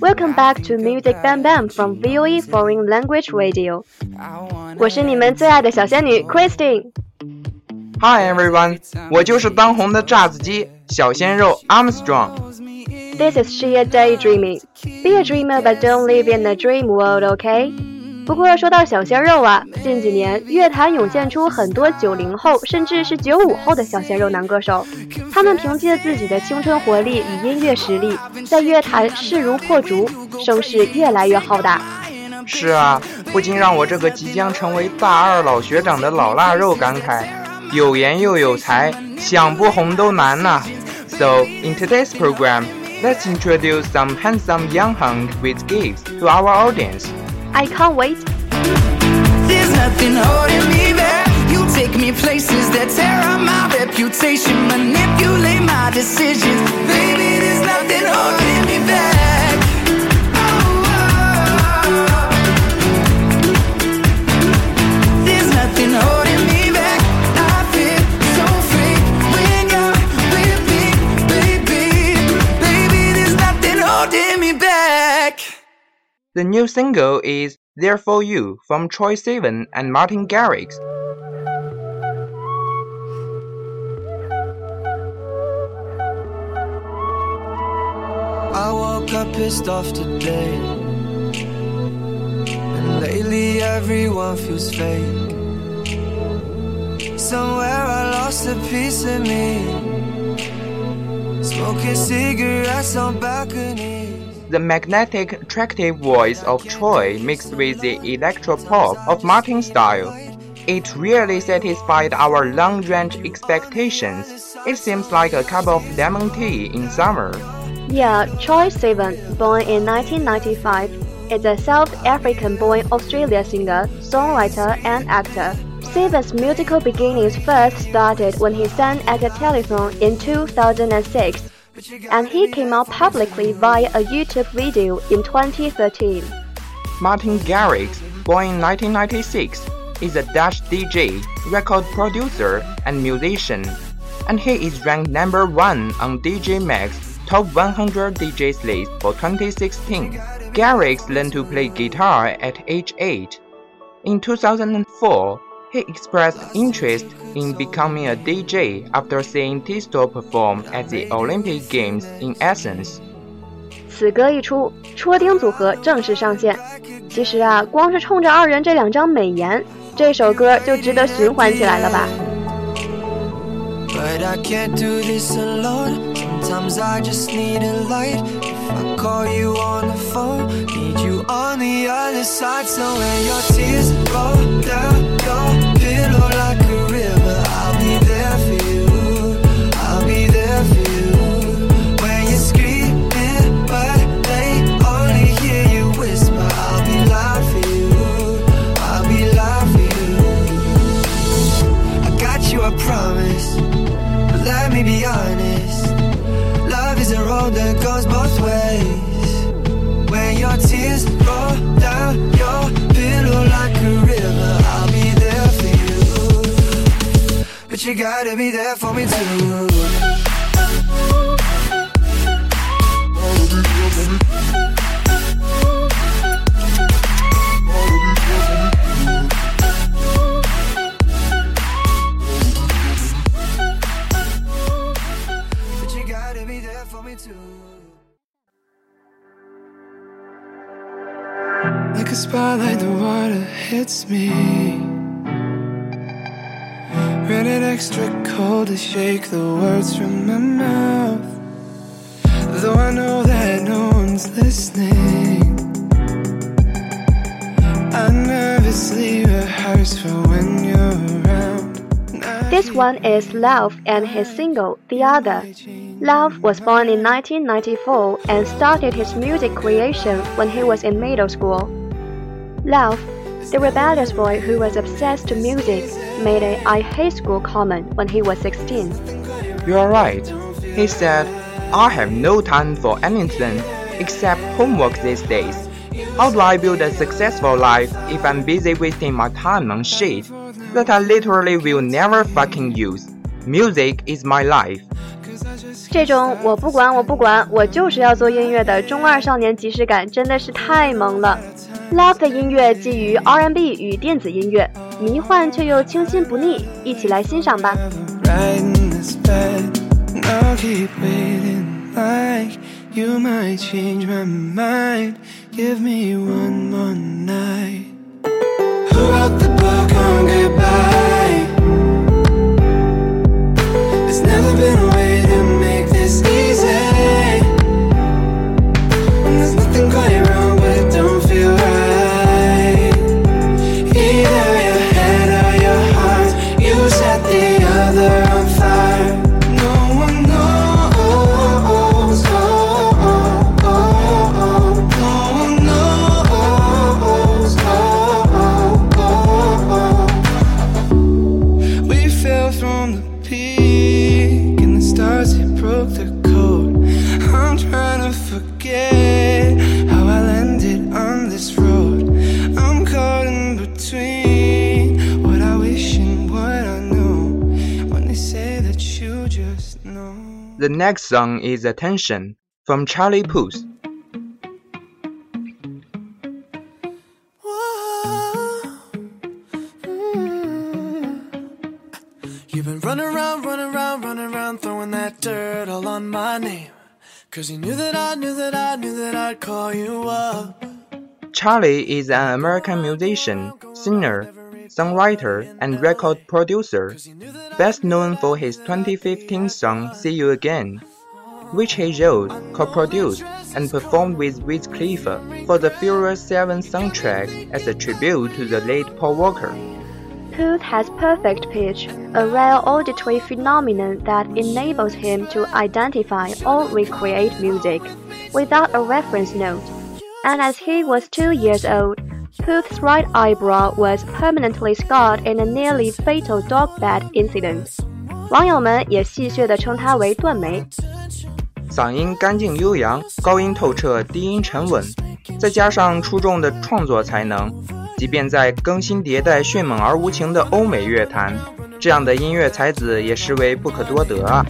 Welcome back to Music Bam Bam from VOE Foreign Language Radio. I wanna 我是你们最爱的小仙女 Christine。 Hi everyone，我就是当红的炸子鸡小鲜肉 Armstrong。 This is sheer daydreaming. Be a dreamer, but don't live in a dream world, OK? 不过说到小鲜肉啊，近几年乐坛涌现出很多九零后甚至是九五后的小鲜肉男歌手，他们凭借自己的青春活力与音乐实力，在乐坛势如破竹，声势越来越浩大。是啊，不禁让我这个即将成为大二老学长的老腊肉感慨：有颜又有才，想不红都难呐、So in today's program, let's introduce some handsome young hunk with gifts to our audience. I can't wait. There's nothing holding me back. You take me places that tear up my reputation, manipulate my decisions. Baby, there's nothing holding me back. There's nothing holding me back. I feel so free when you're with me, baby. Baby, there's nothing holding me back. The new single is There For You from Troye Sivan and Martin Garrix. I woke up pissed off today. And lately everyone feels fake. Somewhere I lost a piece of me. Smoking cigarettes on balconies. The magnetic, attractive voice of Troye mixed with the electropop of Martin's style. It really satisfied our long-range expectations. It seems like a cup of lemon tea in summer. Yeah, Troye Sivan, born in 1995, is a South African-born Australian singer, songwriter, and actor. Sivan's musical beginnings first started when he sang at a telethon in 2006, and he came out publicly via a YouTube video in 2013. Martin Garrix, born in 1996, is a Dutch DJ, record producer, and musician, and he is ranked number one on DJ Mag's Top 100 DJs list for 2016. Garrix learned to play guitar at age 8. In 2004, he expressed interest in becoming a DJ after seeing Tisto perform at the Olympic Games in Athens. 此歌一出，戳丁组合正式上线。其实啊，光是冲着二人这两张美颜，这首歌就值得循环起来了吧。 But I can't do this alone. Sometimes I just need a light. If I call you on the phone, need you on the other side. So when your tears roll down Be honest. Love is a road that goes both ways. When your tears roll down your pillow like a river, I'll be there for you. But you gotta be there for me too. A spotlight, the water hits me. Extra cold to shake the words from my mouth. Though I know that no one's listening. I nervously rehearse for when you're around. This one is Lauv and his single The Other. Lauv was born in 1994 and started his music creation when he was in middle school. Lauv, the rebellious boy who was obsessed with music, made a I hate school comment when he was 16. You are right. He said, I have no time for anything except homework these days. How do I build a successful life if I'm busy wasting my time on shit that I literally will never fucking use? Music is my life. 这种我不管我不管我就是要做音乐的中二少年即视感真的是太萌了。Love 的音乐基于 R&B 与电子音乐，迷幻却又清新不腻，一起来欣赏吧。Give me one more night. Who wrote the book on goodbye? The next song is Attention from Charlie Puth. You've been running around, running around, running around, throwing that dirt all on my name. Cause you knew that I knew that I knew that I'd call you up. Charlie is an American musician, singer, songwriter, and record producer, best known for his 2015 song See You Again, which he wrote, co-produced, and performed with Wiz Khalifa for the Furious 7 soundtrack as a tribute to the late Paul Walker. Puth has perfect pitch, a rare auditory phenomenon that enables him to identify or recreate music without a reference note. And as he was two years old, Puth's right eyebrow was permanently scarred in a nearly fatal dog bed incident. 网友们也戏谑地称他为“断眉”。嗓音干净悠扬，高音透彻，低音沉稳，再加上出众的创作才能，即便在更新迭代、迅猛而无情的欧美乐坛，这样的音乐才子也实为不可多得啊！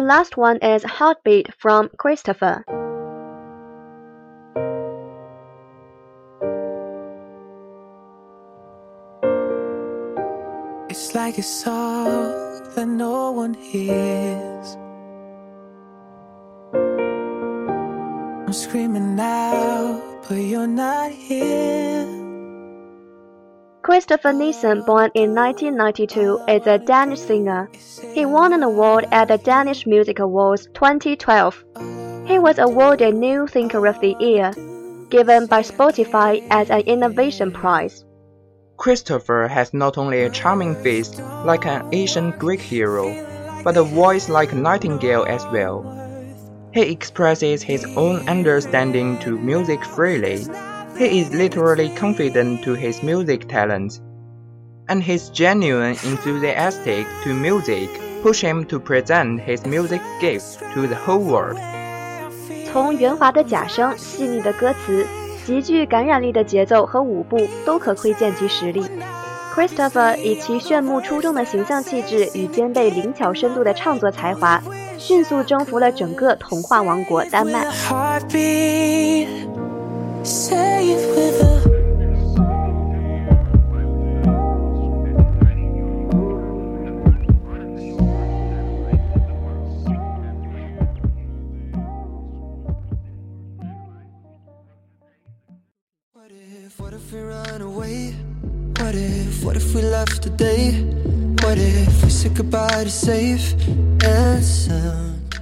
The last one is Heartbeat from Christopher. It's like a song that no one hears. I'm screaming out, but you're not here. Christopher Nissen, born in 1992, is a Danish singer. He won an award at the Danish Music Awards 2012. He was awarded New Thinker of the Year, given by Spotify as an innovation prize. Christopher has not only a charming face like an ancient Greek hero, but a voice like a nightingale as well. He expresses his own understanding to music freely. He is literally confident to his music talents, and his genuine enthusiastic to music push him to present his music gifts to the whole world. 从圆滑的假声、细腻的歌词、极具感染力的节奏和舞步，都可窥见其实力。Christopher 以其炫目出众的形象气质与兼备灵巧深度的唱作才华，迅速征服了整个童话王国丹麦。 Heartbeat, say it with a What if, what if we run away? What if, what if we left today? What if we said goodbye to safe and sound?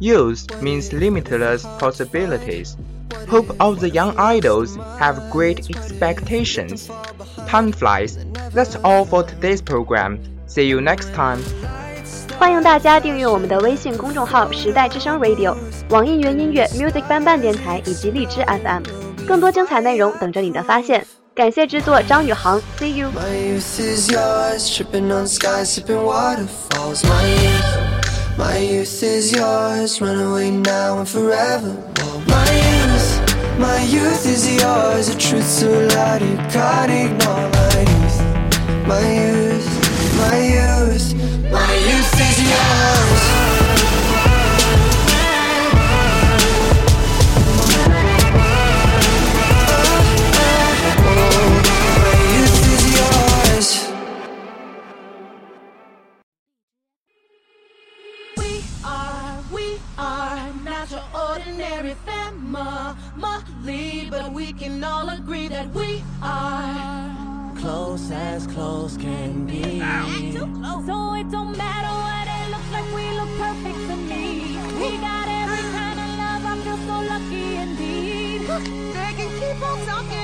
Youth means limitless possibilities Hope all the young idols have great expectations. Time flies. That's all for today's program. See you next time. 欢迎大家订阅我们的微信公众号“时代之声 Radio”、网易云音乐 Music 伴伴电台以及荔枝 FM，更多精彩内容等着你的发现。感谢制作张宇航，See you。 My youth is yours, tripping on skies, sipping waterfalls. My youth, my youth is yours, run away now and forever. My youth, my youth is yours, a truth so loud you can't ignore. My youth, my youth, my youth, my youth is yours. Ordinary family, but we can all agree that we are Close as close can be. So it don't matter what it looks like, we look perfect to me. We got every kind of love, I feel so lucky indeed. They can keep on talking.